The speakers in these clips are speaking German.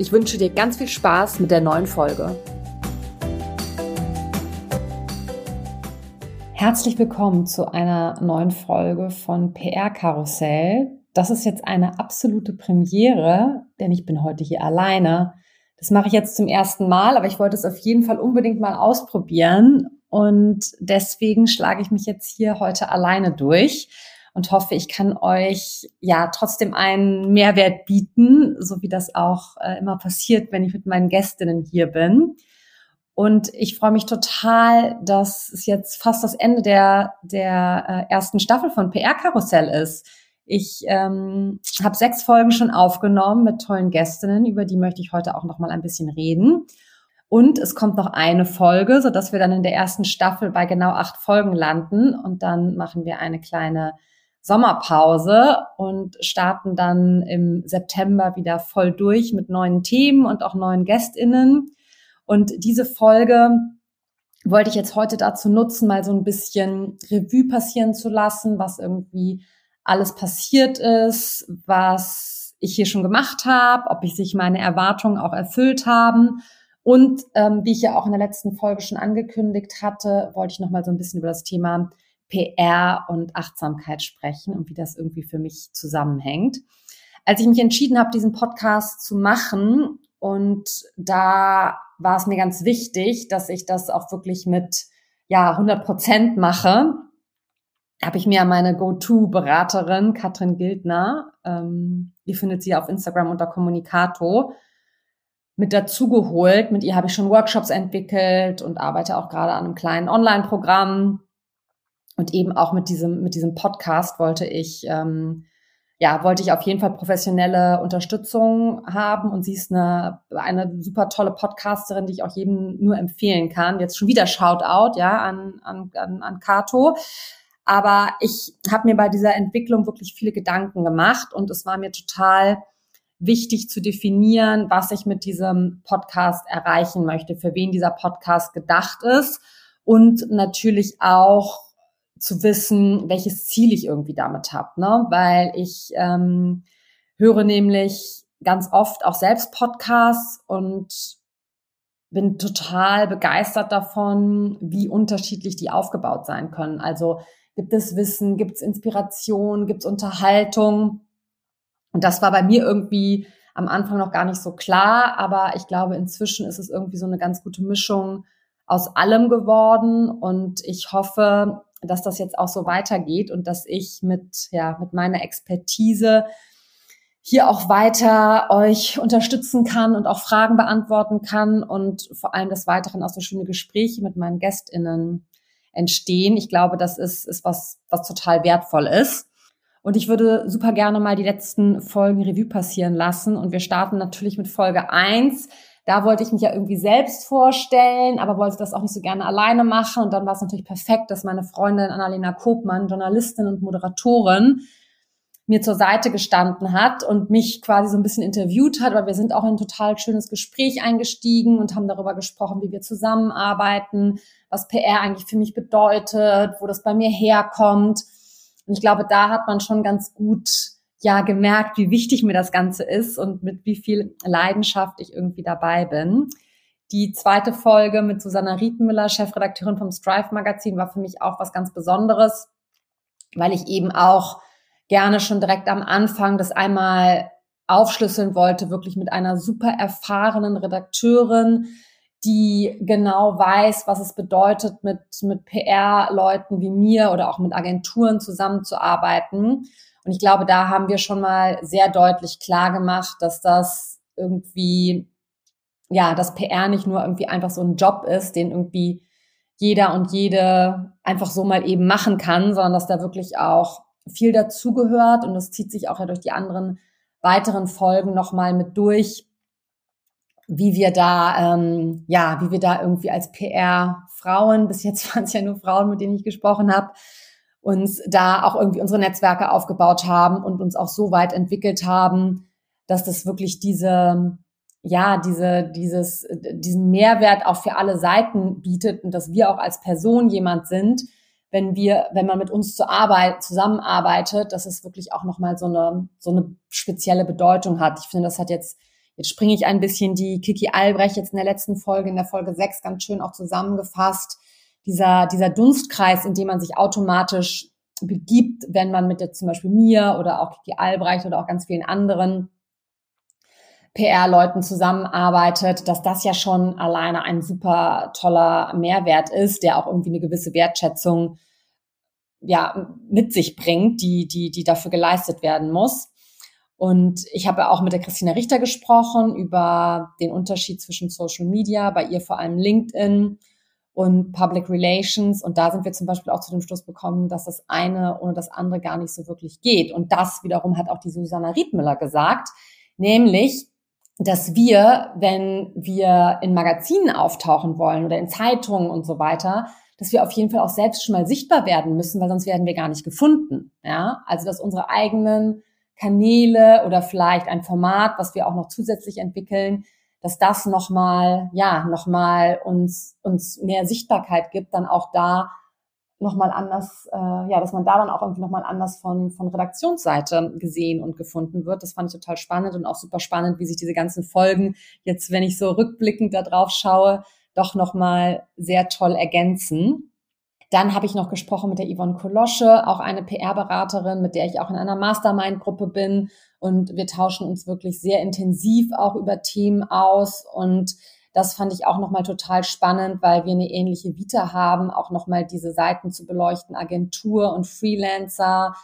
Ich wünsche dir ganz viel Spaß mit der neuen Folge. Herzlich willkommen zu einer neuen Folge von PR Karussell. Das ist jetzt eine absolute Premiere, denn ich bin heute hier alleine. Das mache ich jetzt zum ersten Mal, aber ich wollte es auf jeden Fall unbedingt mal ausprobieren. Und deswegen schlage ich mich jetzt hier heute alleine durch und hoffe, ich kann euch ja trotzdem einen Mehrwert bieten, so wie das auch äh, immer passiert, wenn ich mit meinen Gästinnen hier bin. Und ich freue mich total, dass es jetzt fast das Ende der, der äh, ersten Staffel von PR Karussell ist. Ich ähm, habe sechs Folgen schon aufgenommen mit tollen Gästinnen, über die möchte ich heute auch noch mal ein bisschen reden. Und es kommt noch eine Folge, so dass wir dann in der ersten Staffel bei genau acht Folgen landen und dann machen wir eine kleine Sommerpause und starten dann im September wieder voll durch mit neuen Themen und auch neuen Gästinnen. Und diese Folge wollte ich jetzt heute dazu nutzen, mal so ein bisschen Revue passieren zu lassen, was irgendwie alles passiert ist, was ich hier schon gemacht habe, ob ich sich meine Erwartungen auch erfüllt haben. Und ähm, wie ich ja auch in der letzten Folge schon angekündigt hatte, wollte ich noch mal so ein bisschen über das Thema PR und Achtsamkeit sprechen und wie das irgendwie für mich zusammenhängt. Als ich mich entschieden habe, diesen Podcast zu machen, und da war es mir ganz wichtig, dass ich das auch wirklich mit ja 100 Prozent mache, habe ich mir meine Go-To-Beraterin Katrin Gildner, ähm, ihr findet sie auf Instagram unter Kommunikato, mit dazu geholt. Mit ihr habe ich schon Workshops entwickelt und arbeite auch gerade an einem kleinen Online-Programm. Und eben auch mit diesem, mit diesem Podcast wollte ich, ähm, ja, wollte ich auf jeden Fall professionelle Unterstützung haben. Und sie ist eine, eine super tolle Podcasterin, die ich auch jedem nur empfehlen kann. Jetzt schon wieder Shoutout, ja, an, an, an, an Kato. Aber ich habe mir bei dieser Entwicklung wirklich viele Gedanken gemacht und es war mir total wichtig zu definieren, was ich mit diesem Podcast erreichen möchte, für wen dieser Podcast gedacht ist und natürlich auch zu wissen, welches Ziel ich irgendwie damit habe, ne? Weil ich ähm, höre nämlich ganz oft auch selbst Podcasts und bin total begeistert davon, wie unterschiedlich die aufgebaut sein können. Also Gibt es Wissen? Gibt es Inspiration? Gibt es Unterhaltung? Und das war bei mir irgendwie am Anfang noch gar nicht so klar, aber ich glaube, inzwischen ist es irgendwie so eine ganz gute Mischung aus allem geworden und ich hoffe, dass das jetzt auch so weitergeht und dass ich mit, ja, mit meiner Expertise hier auch weiter euch unterstützen kann und auch Fragen beantworten kann und vor allem des Weiteren auch so schöne Gespräche mit meinen GästInnen entstehen. Ich glaube, das ist, ist was, was total wertvoll ist. Und ich würde super gerne mal die letzten Folgen Revue passieren lassen. Und wir starten natürlich mit Folge eins. Da wollte ich mich ja irgendwie selbst vorstellen, aber wollte das auch nicht so gerne alleine machen. Und dann war es natürlich perfekt, dass meine Freundin Annalena Kopmann, Journalistin und Moderatorin, mir zur Seite gestanden hat und mich quasi so ein bisschen interviewt hat, weil wir sind auch in ein total schönes Gespräch eingestiegen und haben darüber gesprochen, wie wir zusammenarbeiten, was PR eigentlich für mich bedeutet, wo das bei mir herkommt. Und ich glaube, da hat man schon ganz gut ja gemerkt, wie wichtig mir das Ganze ist und mit wie viel Leidenschaft ich irgendwie dabei bin. Die zweite Folge mit Susanna Rietenmüller, Chefredakteurin vom Strive Magazin, war für mich auch was ganz Besonderes, weil ich eben auch gerne schon direkt am Anfang das einmal aufschlüsseln wollte, wirklich mit einer super erfahrenen Redakteurin, die genau weiß, was es bedeutet, mit, mit PR-Leuten wie mir oder auch mit Agenturen zusammenzuarbeiten. Und ich glaube, da haben wir schon mal sehr deutlich klar gemacht, dass das irgendwie, ja, dass PR nicht nur irgendwie einfach so ein Job ist, den irgendwie jeder und jede einfach so mal eben machen kann, sondern dass da wirklich auch viel dazugehört. Und das zieht sich auch ja durch die anderen weiteren Folgen nochmal mit durch, wie wir da, ähm, ja, wie wir da irgendwie als PR-Frauen, bis jetzt waren es ja nur Frauen, mit denen ich gesprochen habe, uns da auch irgendwie unsere Netzwerke aufgebaut haben und uns auch so weit entwickelt haben, dass das wirklich diese, ja, diese, dieses, diesen Mehrwert auch für alle Seiten bietet und dass wir auch als Person jemand sind, wenn wir, wenn man mit uns zur Arbeit zusammenarbeitet, dass es wirklich auch nochmal so eine, so eine spezielle Bedeutung hat. Ich finde, das hat jetzt Jetzt springe ich ein bisschen die Kiki Albrecht jetzt in der letzten Folge, in der Folge 6 ganz schön auch zusammengefasst. Dieser, dieser Dunstkreis, in dem man sich automatisch begibt, wenn man mit der, zum Beispiel mir oder auch Kiki Albrecht oder auch ganz vielen anderen PR-Leuten zusammenarbeitet, dass das ja schon alleine ein super toller Mehrwert ist, der auch irgendwie eine gewisse Wertschätzung ja mit sich bringt, die die die dafür geleistet werden muss. Und ich habe auch mit der Christina Richter gesprochen über den Unterschied zwischen Social Media, bei ihr vor allem LinkedIn und Public Relations. Und da sind wir zum Beispiel auch zu dem Schluss bekommen, dass das eine ohne das andere gar nicht so wirklich geht. Und das wiederum hat auch die Susanna Riedmüller gesagt, nämlich, dass wir, wenn wir in Magazinen auftauchen wollen oder in Zeitungen und so weiter, dass wir auf jeden Fall auch selbst schon mal sichtbar werden müssen, weil sonst werden wir gar nicht gefunden. Ja, also dass unsere eigenen Kanäle oder vielleicht ein Format, was wir auch noch zusätzlich entwickeln, dass das nochmal, ja, nochmal uns, uns mehr Sichtbarkeit gibt, dann auch da nochmal anders, äh, ja, dass man da dann auch irgendwie nochmal anders von, von Redaktionsseite gesehen und gefunden wird. Das fand ich total spannend und auch super spannend, wie sich diese ganzen Folgen jetzt, wenn ich so rückblickend da drauf schaue, doch nochmal sehr toll ergänzen. Dann habe ich noch gesprochen mit der Yvonne Kolosche, auch eine PR-Beraterin, mit der ich auch in einer Mastermind-Gruppe bin. Und wir tauschen uns wirklich sehr intensiv auch über Themen aus. Und das fand ich auch nochmal total spannend, weil wir eine ähnliche Vita haben, auch nochmal diese Seiten zu beleuchten, Agentur und Freelancer.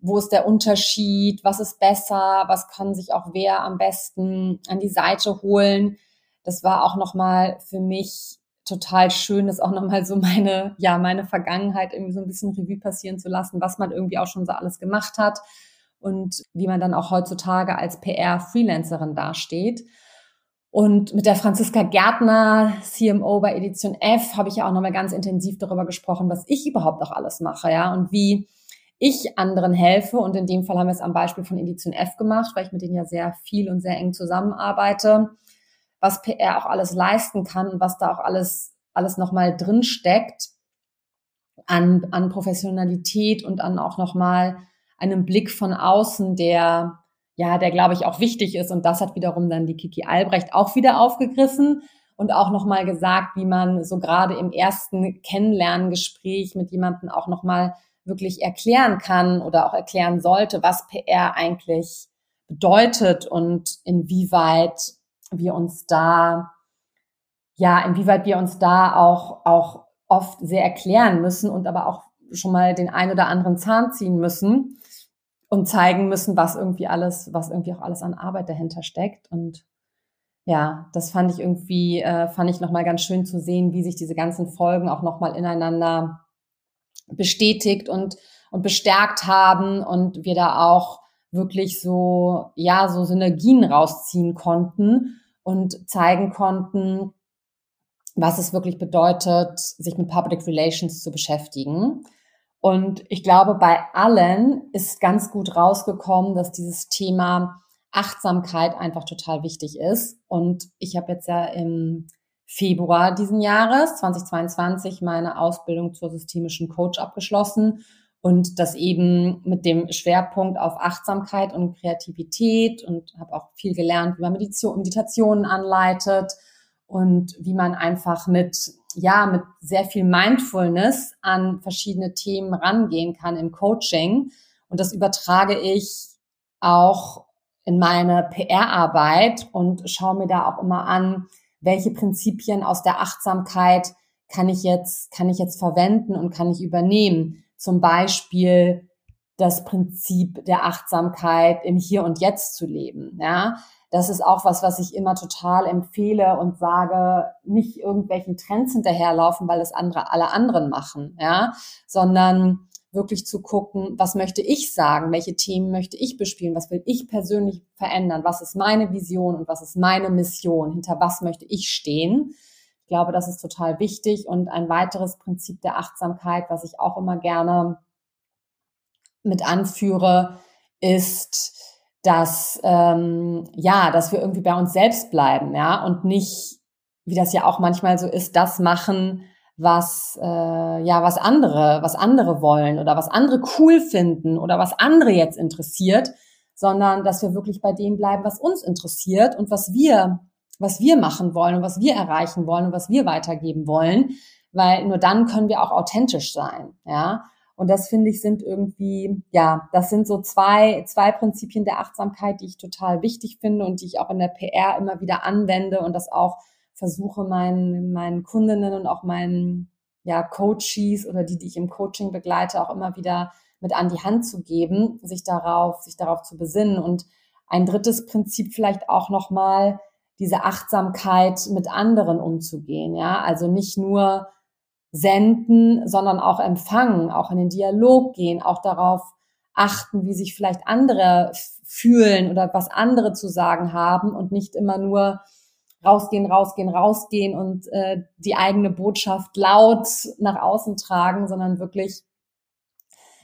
Wo ist der Unterschied? Was ist besser? Was kann sich auch wer am besten an die Seite holen? Das war auch nochmal für mich total schön ist, auch nochmal so meine, ja, meine Vergangenheit irgendwie so ein bisschen Revue passieren zu lassen, was man irgendwie auch schon so alles gemacht hat und wie man dann auch heutzutage als PR-Freelancerin dasteht. Und mit der Franziska Gärtner, CMO bei Edition F, habe ich ja auch nochmal ganz intensiv darüber gesprochen, was ich überhaupt auch alles mache, ja, und wie ich anderen helfe. Und in dem Fall haben wir es am Beispiel von Edition F gemacht, weil ich mit denen ja sehr viel und sehr eng zusammenarbeite was PR auch alles leisten kann und was da auch alles, alles nochmal drin steckt an, an Professionalität und an auch nochmal einem Blick von außen, der, ja, der glaube ich auch wichtig ist. Und das hat wiederum dann die Kiki Albrecht auch wieder aufgegriffen und auch nochmal gesagt, wie man so gerade im ersten Kennenlerngespräch mit jemandem auch nochmal wirklich erklären kann oder auch erklären sollte, was PR eigentlich bedeutet und inwieweit wir uns da, ja, inwieweit wir uns da auch, auch oft sehr erklären müssen und aber auch schon mal den ein oder anderen Zahn ziehen müssen und zeigen müssen, was irgendwie alles, was irgendwie auch alles an Arbeit dahinter steckt. Und ja, das fand ich irgendwie, äh, fand ich nochmal ganz schön zu sehen, wie sich diese ganzen Folgen auch nochmal ineinander bestätigt und, und bestärkt haben und wir da auch wirklich so, ja, so Synergien rausziehen konnten und zeigen konnten, was es wirklich bedeutet, sich mit Public Relations zu beschäftigen. Und ich glaube, bei allen ist ganz gut rausgekommen, dass dieses Thema Achtsamkeit einfach total wichtig ist. Und ich habe jetzt ja im Februar diesen Jahres, 2022, meine Ausbildung zur systemischen Coach abgeschlossen und das eben mit dem Schwerpunkt auf Achtsamkeit und Kreativität und habe auch viel gelernt, wie man Meditationen anleitet und wie man einfach mit ja mit sehr viel Mindfulness an verschiedene Themen rangehen kann im Coaching. Und das übertrage ich auch in meine PR-Arbeit und schaue mir da auch immer an, welche Prinzipien aus der Achtsamkeit kann ich jetzt kann ich jetzt verwenden und kann ich übernehmen? Zum Beispiel das Prinzip der Achtsamkeit im Hier und Jetzt zu leben. Ja, das ist auch was, was ich immer total empfehle und sage, nicht irgendwelchen Trends hinterherlaufen, weil es andere, alle anderen machen, ja, sondern wirklich zu gucken, was möchte ich sagen, welche Themen möchte ich bespielen, was will ich persönlich verändern, was ist meine Vision und was ist meine Mission, hinter was möchte ich stehen. Ich glaube, das ist total wichtig. Und ein weiteres Prinzip der Achtsamkeit, was ich auch immer gerne mit anführe, ist, dass ähm, ja, dass wir irgendwie bei uns selbst bleiben, ja, und nicht, wie das ja auch manchmal so ist, das machen, was äh, ja was andere, was andere wollen oder was andere cool finden oder was andere jetzt interessiert, sondern dass wir wirklich bei dem bleiben, was uns interessiert und was wir, was wir machen wollen und was wir erreichen wollen und was wir weitergeben wollen, weil nur dann können wir auch authentisch sein, ja. Und das finde ich sind irgendwie, ja, das sind so zwei, zwei Prinzipien der Achtsamkeit, die ich total wichtig finde und die ich auch in der PR immer wieder anwende und das auch versuche meinen, meinen Kundinnen und auch meinen ja, Coaches oder die, die ich im Coaching begleite, auch immer wieder mit an die Hand zu geben, sich darauf, sich darauf zu besinnen. Und ein drittes Prinzip vielleicht auch nochmal, diese Achtsamkeit mit anderen umzugehen. Ja, also nicht nur senden, sondern auch empfangen, auch in den Dialog gehen, auch darauf achten, wie sich vielleicht andere fühlen oder was andere zu sagen haben und nicht immer nur rausgehen, rausgehen, rausgehen und äh, die eigene Botschaft laut nach außen tragen, sondern wirklich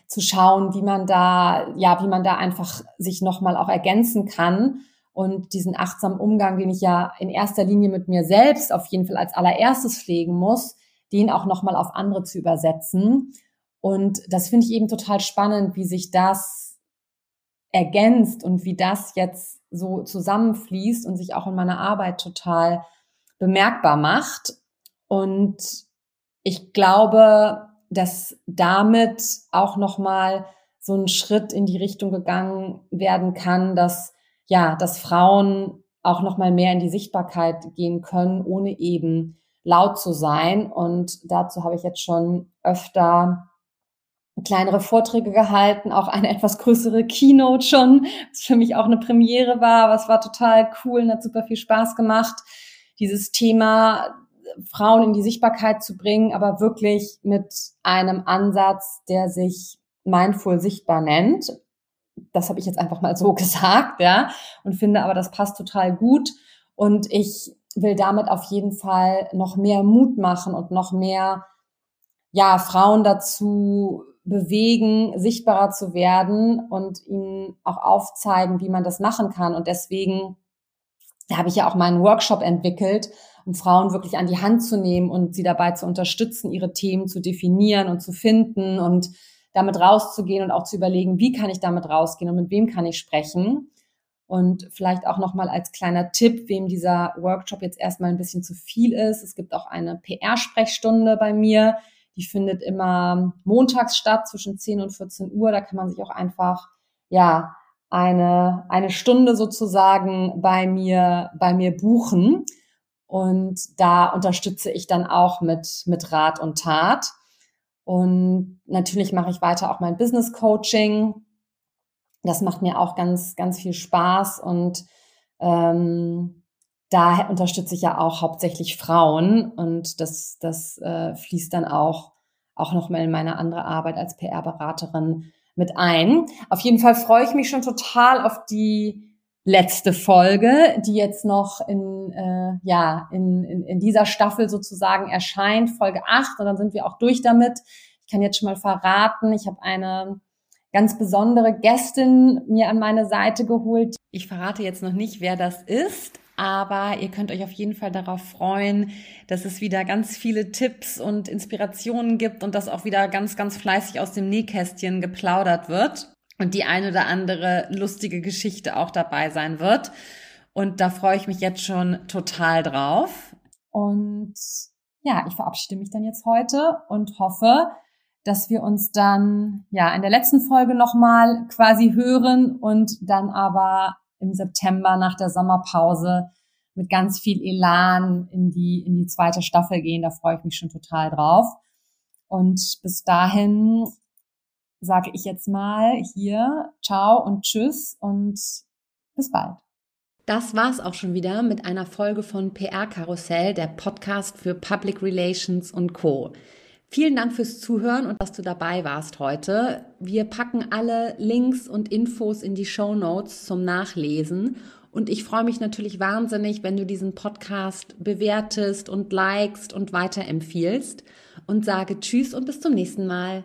zu schauen, wie man da, ja, wie man da einfach sich nochmal auch ergänzen kann und diesen achtsamen Umgang, den ich ja in erster Linie mit mir selbst auf jeden Fall als allererstes pflegen muss, den auch nochmal auf andere zu übersetzen. Und das finde ich eben total spannend, wie sich das ergänzt und wie das jetzt so zusammenfließt und sich auch in meiner Arbeit total bemerkbar macht. Und ich glaube, dass damit auch nochmal so ein Schritt in die Richtung gegangen werden kann, dass ja, dass Frauen auch nochmal mehr in die Sichtbarkeit gehen können, ohne eben laut zu sein. Und dazu habe ich jetzt schon öfter kleinere Vorträge gehalten, auch eine etwas größere Keynote schon, was für mich auch eine Premiere war, was war total cool und hat super viel Spaß gemacht, dieses Thema Frauen in die Sichtbarkeit zu bringen, aber wirklich mit einem Ansatz, der sich mindful sichtbar nennt. Das habe ich jetzt einfach mal so gesagt, ja, und finde aber, das passt total gut. Und ich will damit auf jeden Fall noch mehr Mut machen und noch mehr, ja, Frauen dazu bewegen, sichtbarer zu werden und ihnen auch aufzeigen, wie man das machen kann. Und deswegen habe ich ja auch meinen Workshop entwickelt, um Frauen wirklich an die Hand zu nehmen und sie dabei zu unterstützen, ihre Themen zu definieren und zu finden und damit rauszugehen und auch zu überlegen, wie kann ich damit rausgehen und mit wem kann ich sprechen. Und vielleicht auch nochmal als kleiner Tipp, wem dieser Workshop jetzt erstmal ein bisschen zu viel ist. Es gibt auch eine PR-Sprechstunde bei mir, die findet immer montags statt zwischen 10 und 14 Uhr. Da kann man sich auch einfach, ja, eine, eine Stunde sozusagen bei mir, bei mir buchen. Und da unterstütze ich dann auch mit, mit Rat und Tat. Und natürlich mache ich weiter auch mein Business Coaching. Das macht mir auch ganz, ganz viel Spaß und ähm, da unterstütze ich ja auch hauptsächlich Frauen und das, das äh, fließt dann auch, auch nochmal in meine andere Arbeit als PR-Beraterin mit ein. Auf jeden Fall freue ich mich schon total auf die letzte Folge, die jetzt noch in, äh, ja, in, in, in dieser Staffel sozusagen erscheint, Folge 8 und dann sind wir auch durch damit. Ich kann jetzt schon mal verraten, ich habe eine ganz besondere Gästin mir an meine Seite geholt. Ich verrate jetzt noch nicht, wer das ist, aber ihr könnt euch auf jeden Fall darauf freuen, dass es wieder ganz viele Tipps und Inspirationen gibt und dass auch wieder ganz, ganz fleißig aus dem Nähkästchen geplaudert wird und die eine oder andere lustige Geschichte auch dabei sein wird. Und da freue ich mich jetzt schon total drauf. Und ja, ich verabschiede mich dann jetzt heute und hoffe, dass wir uns dann ja in der letzten Folge nochmal quasi hören und dann aber im September nach der Sommerpause mit ganz viel Elan in die, in die zweite Staffel gehen. Da freue ich mich schon total drauf. Und bis dahin sage ich jetzt mal hier Ciao und Tschüss und bis bald. Das war's auch schon wieder mit einer Folge von PR Karussell, der Podcast für Public Relations und Co. Vielen Dank fürs Zuhören und dass du dabei warst heute. Wir packen alle Links und Infos in die Show Notes zum Nachlesen. Und ich freue mich natürlich wahnsinnig, wenn du diesen Podcast bewertest und likest und weiterempfiehlst und sage Tschüss und bis zum nächsten Mal.